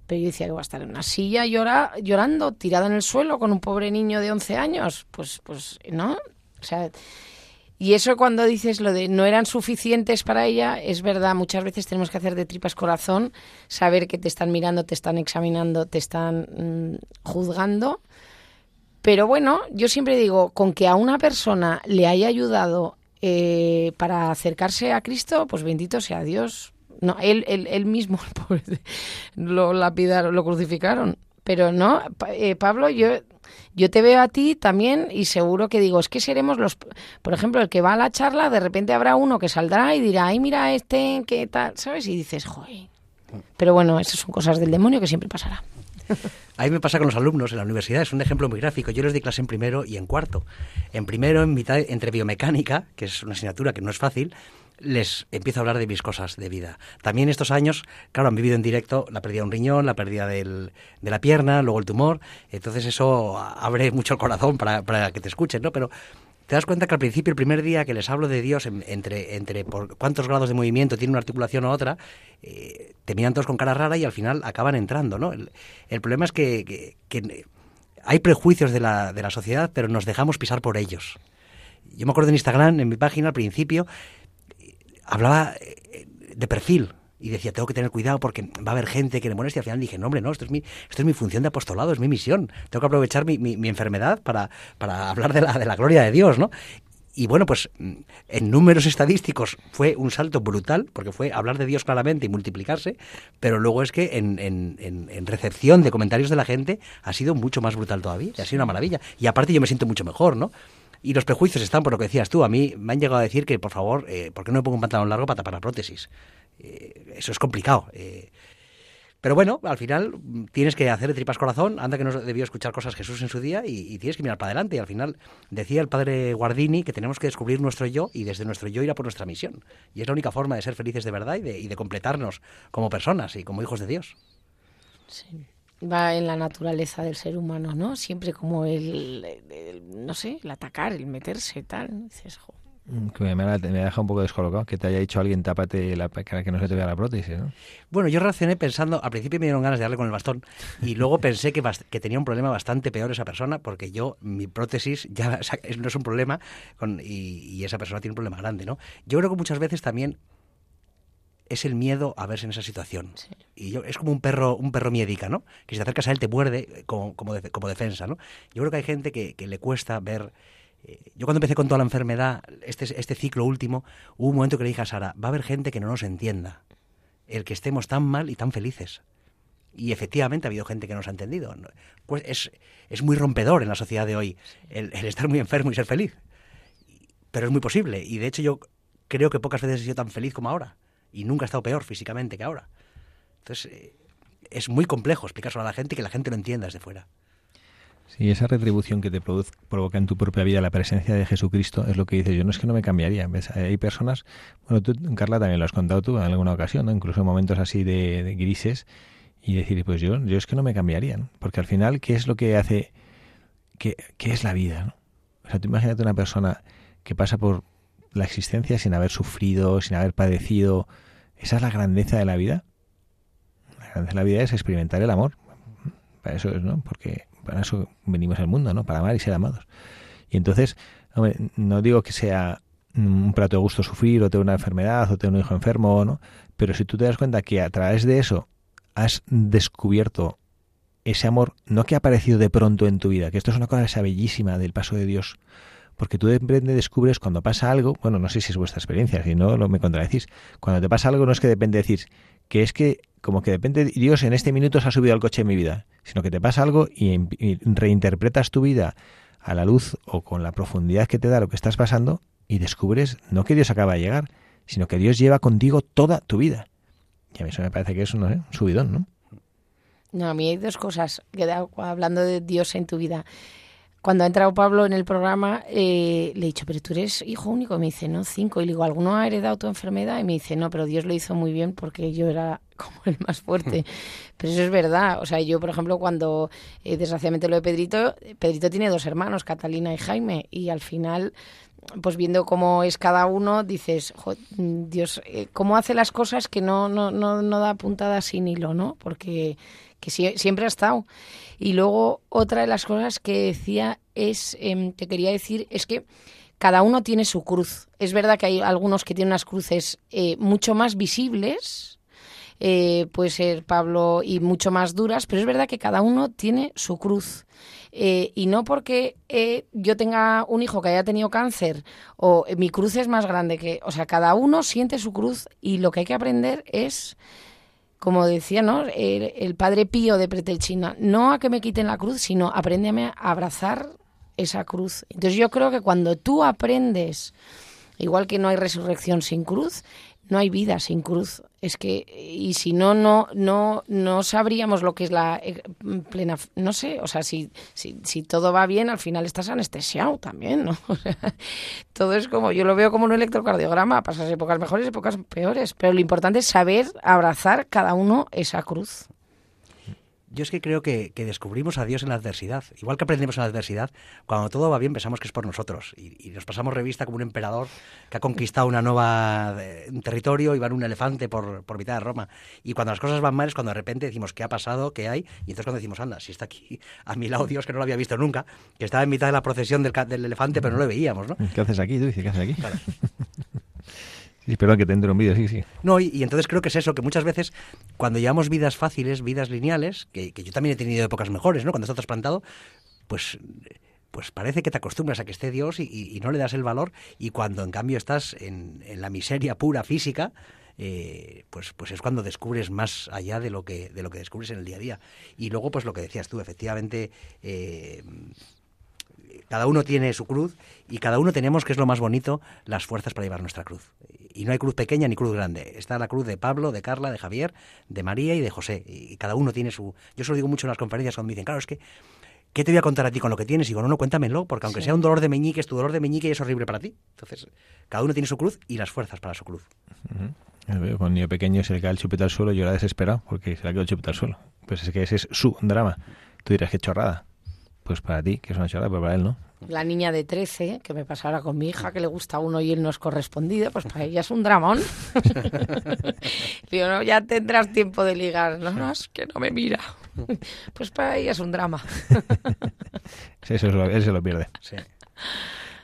Pero yo decía que va a estar en una silla llora, llorando, tirada en el suelo con un pobre niño de 11 años. Pues, pues, ¿no? O sea, y eso cuando dices lo de no eran suficientes para ella, es verdad, muchas veces tenemos que hacer de tripas corazón, saber que te están mirando, te están examinando, te están mm, juzgando. Pero bueno, yo siempre digo, con que a una persona le haya ayudado eh, para acercarse a Cristo, pues bendito sea Dios. No, él, él, él mismo lo lapidaron, lo crucificaron. Pero no, eh, Pablo, yo yo te veo a ti también y seguro que digo, es que seremos los, por ejemplo, el que va a la charla, de repente habrá uno que saldrá y dirá, ay, mira este, qué tal, ¿sabes? Y dices, joder. Pero bueno, esas son cosas del demonio que siempre pasará. A mí me pasa con los alumnos en la universidad, es un ejemplo muy gráfico. Yo les di clase en primero y en cuarto. En primero, en mitad, entre biomecánica, que es una asignatura que no es fácil, les empiezo a hablar de mis cosas de vida. También estos años, claro, han vivido en directo la pérdida de un riñón, la pérdida del- de la pierna, luego el tumor. Entonces eso abre mucho el corazón para, para que te escuchen, ¿no? Pero te das cuenta que al principio, el primer día que les hablo de Dios, en- entre, entre por cuántos grados de movimiento tiene una articulación u otra, eh, te miran todos con cara rara y al final acaban entrando, ¿no? El, problema es que, que- que hay prejuicios de la, de la sociedad, pero nos dejamos pisar por ellos. Yo me acuerdo en Instagram, en mi página al principio, hablaba eh, de perfil y decía, tengo que tener cuidado porque va a haber gente que le moleste. Y al final dije, no, hombre, no, esto es mi, esto es mi función de apostolado, es mi misión. Tengo que aprovechar mi, mi- enfermedad para, para hablar de la, de la gloria de Dios, ¿no? Y bueno, pues mm, en números estadísticos fue un salto brutal, porque fue hablar de Dios claramente y multiplicarse, pero luego es que en, en- en- en recepción de comentarios de la gente ha sido mucho más brutal todavía, ha sido una maravilla. Y aparte yo me siento mucho mejor, ¿no? Y los prejuicios están por lo que decías tú. A mí me han llegado a decir que, por favor, eh, ¿por qué no me pongo un pantalón largo para tapar la prótesis? Eh, eso es complicado. eh. pero bueno, al final mm, tienes que hacer de tripas corazón. Anda que no debió escuchar cosas Jesús en su día y, tienes que mirar para adelante. Y al final decía el padre Guardini que tenemos que descubrir nuestro yo y desde nuestro yo ir a por nuestra misión. Y es la única forma de ser felices de verdad y de, y de completarnos como personas y como hijos de Dios. Sí. Va en la naturaleza del ser humano, ¿no? Siempre como el, el- no sé, el atacar, el meterse, tal. Dices, jo. Mm, Que me, me ha me ha dejado un poco descolocado que te haya dicho alguien tápate la cara que no se te vea la prótesis, ¿no? Bueno, yo reaccioné pensando, al principio me dieron ganas de darle con el bastón y luego pensé que, que tenía un problema bastante peor esa persona porque yo, mi prótesis ya o sea, es- no es un problema con- y, y esa persona tiene un problema grande, ¿no? Yo creo que muchas veces también es el miedo a verse en esa situación. Y yo, es como un perro, un perro miedica, ¿no? Que si te acercas a él te muerde eh, como, como, de- como defensa, ¿no? Yo creo que hay gente que, que le cuesta ver... eh, Yo cuando empecé con toda la enfermedad, este, este ciclo último, hubo un momento que le dije a Sara, va a haber gente que no nos entienda el que estemos tan mal y tan felices. Y efectivamente ha habido gente que nos ha entendido. Pues es, es muy rompedor en la sociedad de hoy el, el estar muy enfermo y ser feliz. Pero es muy posible. Y de hecho yo creo que pocas veces he sido tan feliz como ahora. Y nunca he estado peor físicamente que ahora. Entonces eh, es muy complejo explicárselo a la gente y que la gente lo entienda desde fuera. Sí, esa retribución que te provoca en tu propia vida la presencia de Jesucristo es lo que dices. Yo no es que no me cambiaría. Hay personas, bueno, tú, Carla, también lo has contado tú en alguna ocasión, ¿no? incluso en momentos así de, de grises, y decir, pues yo, yo es que no me cambiaría, ¿no? porque al final, ¿qué es lo que hace, qué, qué es la vida? ¿no? O sea, tú imagínate una persona que pasa por la existencia sin haber sufrido, sin haber padecido. ¿Esa es la grandeza de la vida? La grandeza de la vida es experimentar el amor. Para eso es, ¿no? Porque para eso venimos al mundo, ¿no? Para amar y ser amados. Y entonces, hombre, no digo que sea un plato de gusto sufrir o tener una enfermedad o tener un hijo enfermo, ¿no? Pero si tú te das cuenta que a través de eso has descubierto ese amor, no que ha aparecido de pronto en tu vida, que esto es una cosa bellísima del paso de Dios, porque tú de repente descubres cuando pasa algo, bueno, no sé si es vuestra experiencia, si no lo me contradecís, cuando te pasa algo no es que depende decir que es que como que depende Dios en este minuto se ha subido al coche de mi vida, sino que te pasa algo y, reinterpretas tu vida a la luz o con la profundidad que te da lo que estás pasando y descubres no que Dios acaba de llegar, sino que Dios lleva contigo toda tu vida. Y a mí eso me parece que es no un subidón, ¿no? No, a mí hay dos cosas, que hablando de Dios en tu vida. Cuando ha entrado Pablo en el programa, eh, le he dicho, pero tú eres hijo único. Y me dice, no, cinco. Y le digo, ¿alguno ha heredado tu enfermedad? Y me dice, no, pero Dios lo hizo muy bien porque yo era como el más fuerte. pero eso es verdad. O sea, yo, por ejemplo, cuando eh, desgraciadamente lo de Pedrito, Pedrito tiene dos hermanos, Catalina y Jaime. Y al final, pues viendo cómo es cada uno, dices, Dios, eh, cómo hace las cosas que no, no, no, no da puntada sin hilo, ¿no? Porque que siempre ha estado. Y luego otra de las cosas que decía es, eh, te quería decir, es que cada uno tiene su cruz. Es verdad que hay algunos que tienen unas cruces eh, mucho más visibles, eh, puede ser Pablo, y mucho más duras, pero es verdad que cada uno tiene su cruz. Eh, y no porque yo tenga un hijo que haya tenido cáncer o mi cruz es más grande que, o sea, cada uno siente su cruz y lo que hay que aprender es como decía ¿no? el, padre Pío de Pretelchina, no a que me quiten la cruz, sino apréndeme a abrazar esa cruz. Entonces yo creo que cuando tú aprendes, igual que no hay resurrección sin cruz, no hay vida sin cruz. Es que y si no no no no sabríamos lo que es la eh, plena no sé, o sea, si si, si todo va bien, al final estás anestesiado también, ¿no? todo es como yo lo veo como un electrocardiograma, pasas épocas mejores, épocas peores, pero lo importante es saber abrazar cada uno esa cruz. Yo es que creo que, descubrimos a Dios en la adversidad. Igual que aprendemos en la adversidad, cuando todo va bien pensamos que es por nosotros. Y, nos pasamos revista como un emperador que ha conquistado una nueva eh, un territorio y va en un elefante por, por, mitad de Roma. Y cuando las cosas van mal es cuando de repente decimos qué ha pasado, qué hay. Y entonces cuando decimos, anda, si está aquí a mi lado Dios, que no lo había visto nunca, que estaba en mitad de la procesión del, del elefante, pero no lo veíamos, ¿no? ¿Qué haces aquí? Tú dices, ¿qué haces aquí? Claro. Sí, perdón que te vídeo, sí, sí. No, y, entonces creo que es eso, que muchas veces cuando llevamos vidas fáciles, vidas lineales, que, yo también he tenido épocas mejores, ¿no? Cuando estás trasplantado, pues pues parece que te acostumbras a que esté Dios y, no le das el valor y cuando en cambio estás en, la miseria pura física, eh, pues, pues es cuando descubres más allá de lo que de lo que descubres en el día a día. Y luego, pues lo que decías tú, efectivamente, eh, cada uno tiene su cruz y cada uno tenemos, que es lo más bonito, las fuerzas para llevar nuestra cruz. Y no hay cruz pequeña ni cruz grande. Está la cruz de Pablo, de Carla, de Javier, de María y de José. Y cada uno tiene su... Yo se lo digo mucho en las conferencias cuando me dicen, claro, es que... ¿Qué te voy a contar a ti con lo que tienes? Y digo, no, no, cuéntamelo, porque aunque sea un dolor de meñique, es tu dolor de meñique y es horrible para ti. Entonces, cada uno tiene su cruz y las fuerzas para su cruz. Cuando un niño pequeño se le cae el chupete al suelo, llora desesperado porque se le ha quedado el chupete al suelo. Pues es que ese es su drama. Tú dirás, qué chorrada. Pues para ti, que es una chorrada, pero para él no. La niña de 13, que me pasara con mi hija, que le gusta uno y él no es correspondido, pues para ella es un dramón. Digo, no, ya tendrás tiempo de ligar. No, no, es que no me mira. Pues para ella es un drama. sí, eso, se lo pierde.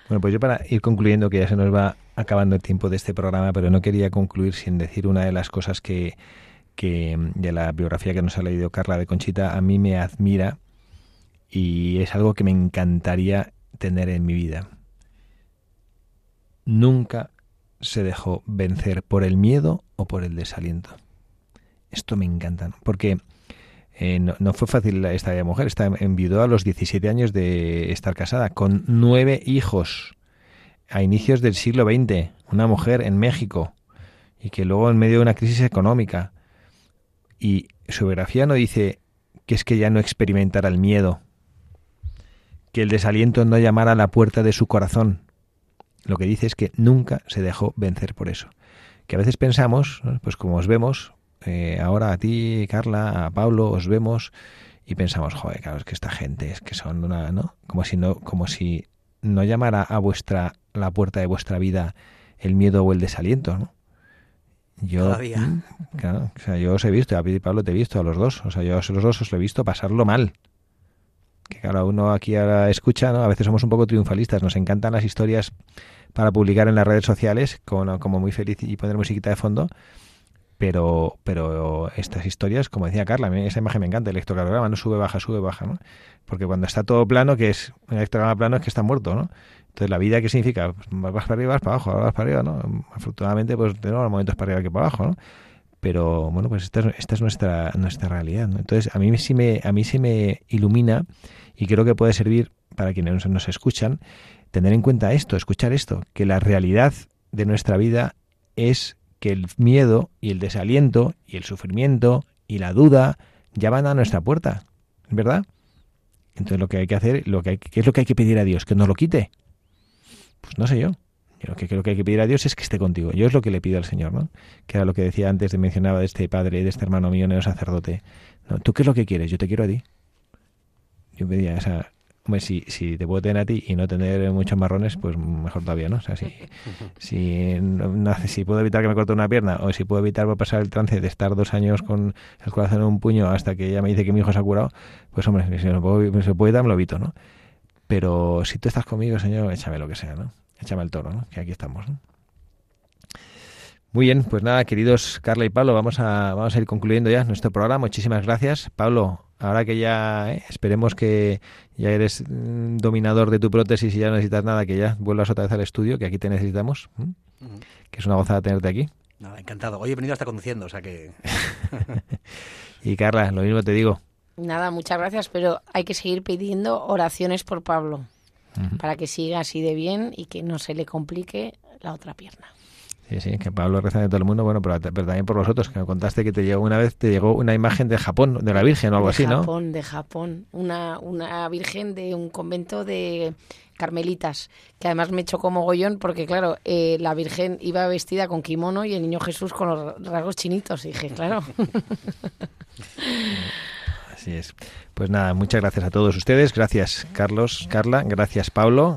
Bueno, pues yo para ir concluyendo, que ya se nos va acabando el tiempo de este programa, pero no quería concluir sin decir una de las cosas que, que de la biografía que nos ha leído Carla de Conchita, a mí me admira y es algo que me encantaría tener en mi vida. Nunca se dejó vencer por el miedo o por el desaliento. Esto me encanta, porque eh, no, fue fácil esta mujer. Está enviudó a los 17 años de estar casada, con nueve hijos, a inicios del siglo XX, una mujer en México, y que luego en medio de una crisis económica. Y su biografía no dice que es que ya no experimentara el miedo, que el desaliento no llamara a la puerta de su corazón. Lo que dice es que nunca se dejó vencer por eso. Que a veces pensamos, pues como os vemos, eh, ahora a ti, Carla, a Pablo, os vemos y pensamos, joder, claro, es que esta gente es que son una, ¿no? Como si no, como si no llamara a vuestra, la puerta de vuestra vida el miedo o el desaliento, ¿no? Yo, mm, claro, o sea, yo os he visto, a Pablo te he visto a los dos, o sea, yo a los dos os he visto pasarlo mal, que cada uno aquí ahora escucha, ¿no? A veces somos un poco triunfalistas, nos encantan las historias para publicar en las redes sociales, como, como muy feliz y poner musiquita de fondo, pero pero estas historias, como decía Carla, esa imagen me encanta, el electrocardiograma no sube, baja, sube, baja, ¿no? Porque cuando está todo plano, que es un electrocardiograma plano, es que está muerto, ¿no? Entonces, ¿la vida qué significa? Pues vas para arriba, vas para abajo, vas para arriba, ¿no? Afortunadamente, pues tenemos momentos para arriba que para abajo, ¿no? Pero, bueno, pues esta es, nuestra, nuestra realidad. Entonces, a mí sí me, a mí sí me ilumina y creo que puede servir para quienes nos escuchan tener en cuenta esto, escuchar esto, que la realidad de nuestra vida es que el miedo y el desaliento y el sufrimiento y la duda ya van a nuestra puerta, ¿verdad? Entonces lo que hay que hacer, lo que hay, ¿qué es lo que hay que pedir a Dios? ¿Que nos lo quite? Pues no sé yo. Lo que creo que hay que pedir a Dios es que esté contigo. Yo es lo que le pido al Señor, ¿no? Que era lo que decía antes, de mencionaba de este padre, de este hermano mío, sacerdote. No, ¿Tú qué es lo que quieres? Yo te quiero a ti. Yo pedía esa, Hombre, si, si te puedo tener a ti y no tener muchos marrones, pues mejor todavía, ¿no? O sea, si, si, no, si puedo evitar que me corte una pierna o si puedo evitar pasar el trance de estar dos años con el corazón en un puño hasta que ella me dice que mi hijo se ha curado, pues hombre, si no puedo, se puede dar, me lo evito, ¿no? Pero si tú estás conmigo, Señor, échame lo que sea, ¿no? Échame el toro, ¿no? Que aquí estamos, ¿no? Muy bien, pues nada, queridos Carla y Pablo, vamos a, vamos a ir concluyendo ya nuestro programa. Muchísimas gracias. Pablo, ahora que ya eh, esperemos que ya eres mm, dominador de tu prótesis y ya no necesitas nada, que ya vuelvas otra vez al estudio, que aquí te necesitamos, que es una gozada tenerte aquí. Nada, encantado. Hoy he venido hasta conduciendo, o sea que... y Carla, lo mismo te digo. Nada, muchas gracias, pero hay que seguir pidiendo oraciones por Pablo, para que siga así de bien y que no se le complique la otra pierna. Sí, sí, que Pablo reza de todo el mundo, bueno, pero, también por vosotros, que me contaste que te llegó una vez, te llegó una imagen de Japón, de la Virgen o algo así, ¿no? De Japón, de Japón, una, una Virgen de un convento de carmelitas, que además me chocó mogollón porque, claro, eh, la Virgen iba vestida con kimono y el niño Jesús con los rasgos chinitos, y dije, claro. Así es. Pues nada, muchas gracias a todos ustedes, gracias Carlos, Carla, gracias Pablo,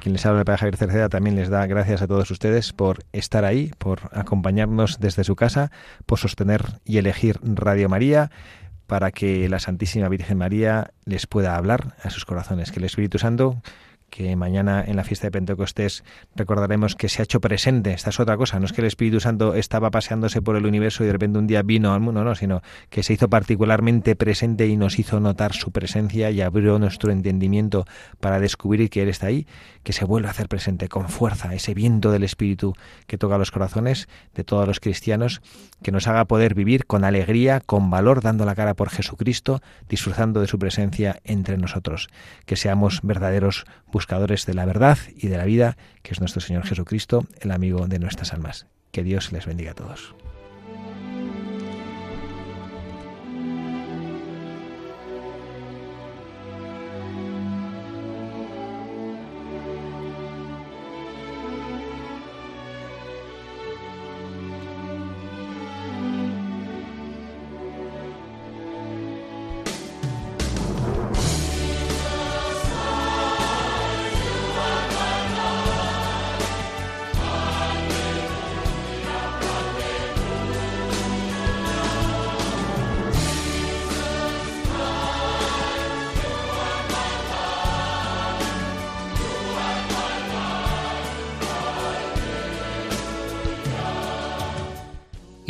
quien les habla para Javier Cerceda también les da gracias a todos ustedes por estar ahí, por acompañarnos desde su casa, por sostener y elegir Radio María para que la Santísima Virgen María les pueda hablar a sus corazones, que el Espíritu Santo que mañana en la fiesta de Pentecostés recordaremos que se ha hecho presente. Esta es otra cosa, no es que el Espíritu Santo estaba paseándose por el universo y de repente un día vino al mundo, no, sino que se hizo particularmente presente y nos hizo notar su presencia y abrió nuestro entendimiento para descubrir que Él está ahí, que se vuelve a hacer presente con fuerza, ese viento del Espíritu que toca los corazones de todos los cristianos, que nos haga poder vivir con alegría, con valor, dando la cara por Jesucristo, disfrutando de su presencia entre nosotros, que seamos verdaderos buscadores de la verdad y de la vida, que es nuestro Señor Jesucristo, el amigo de nuestras almas. Que Dios les bendiga a todos.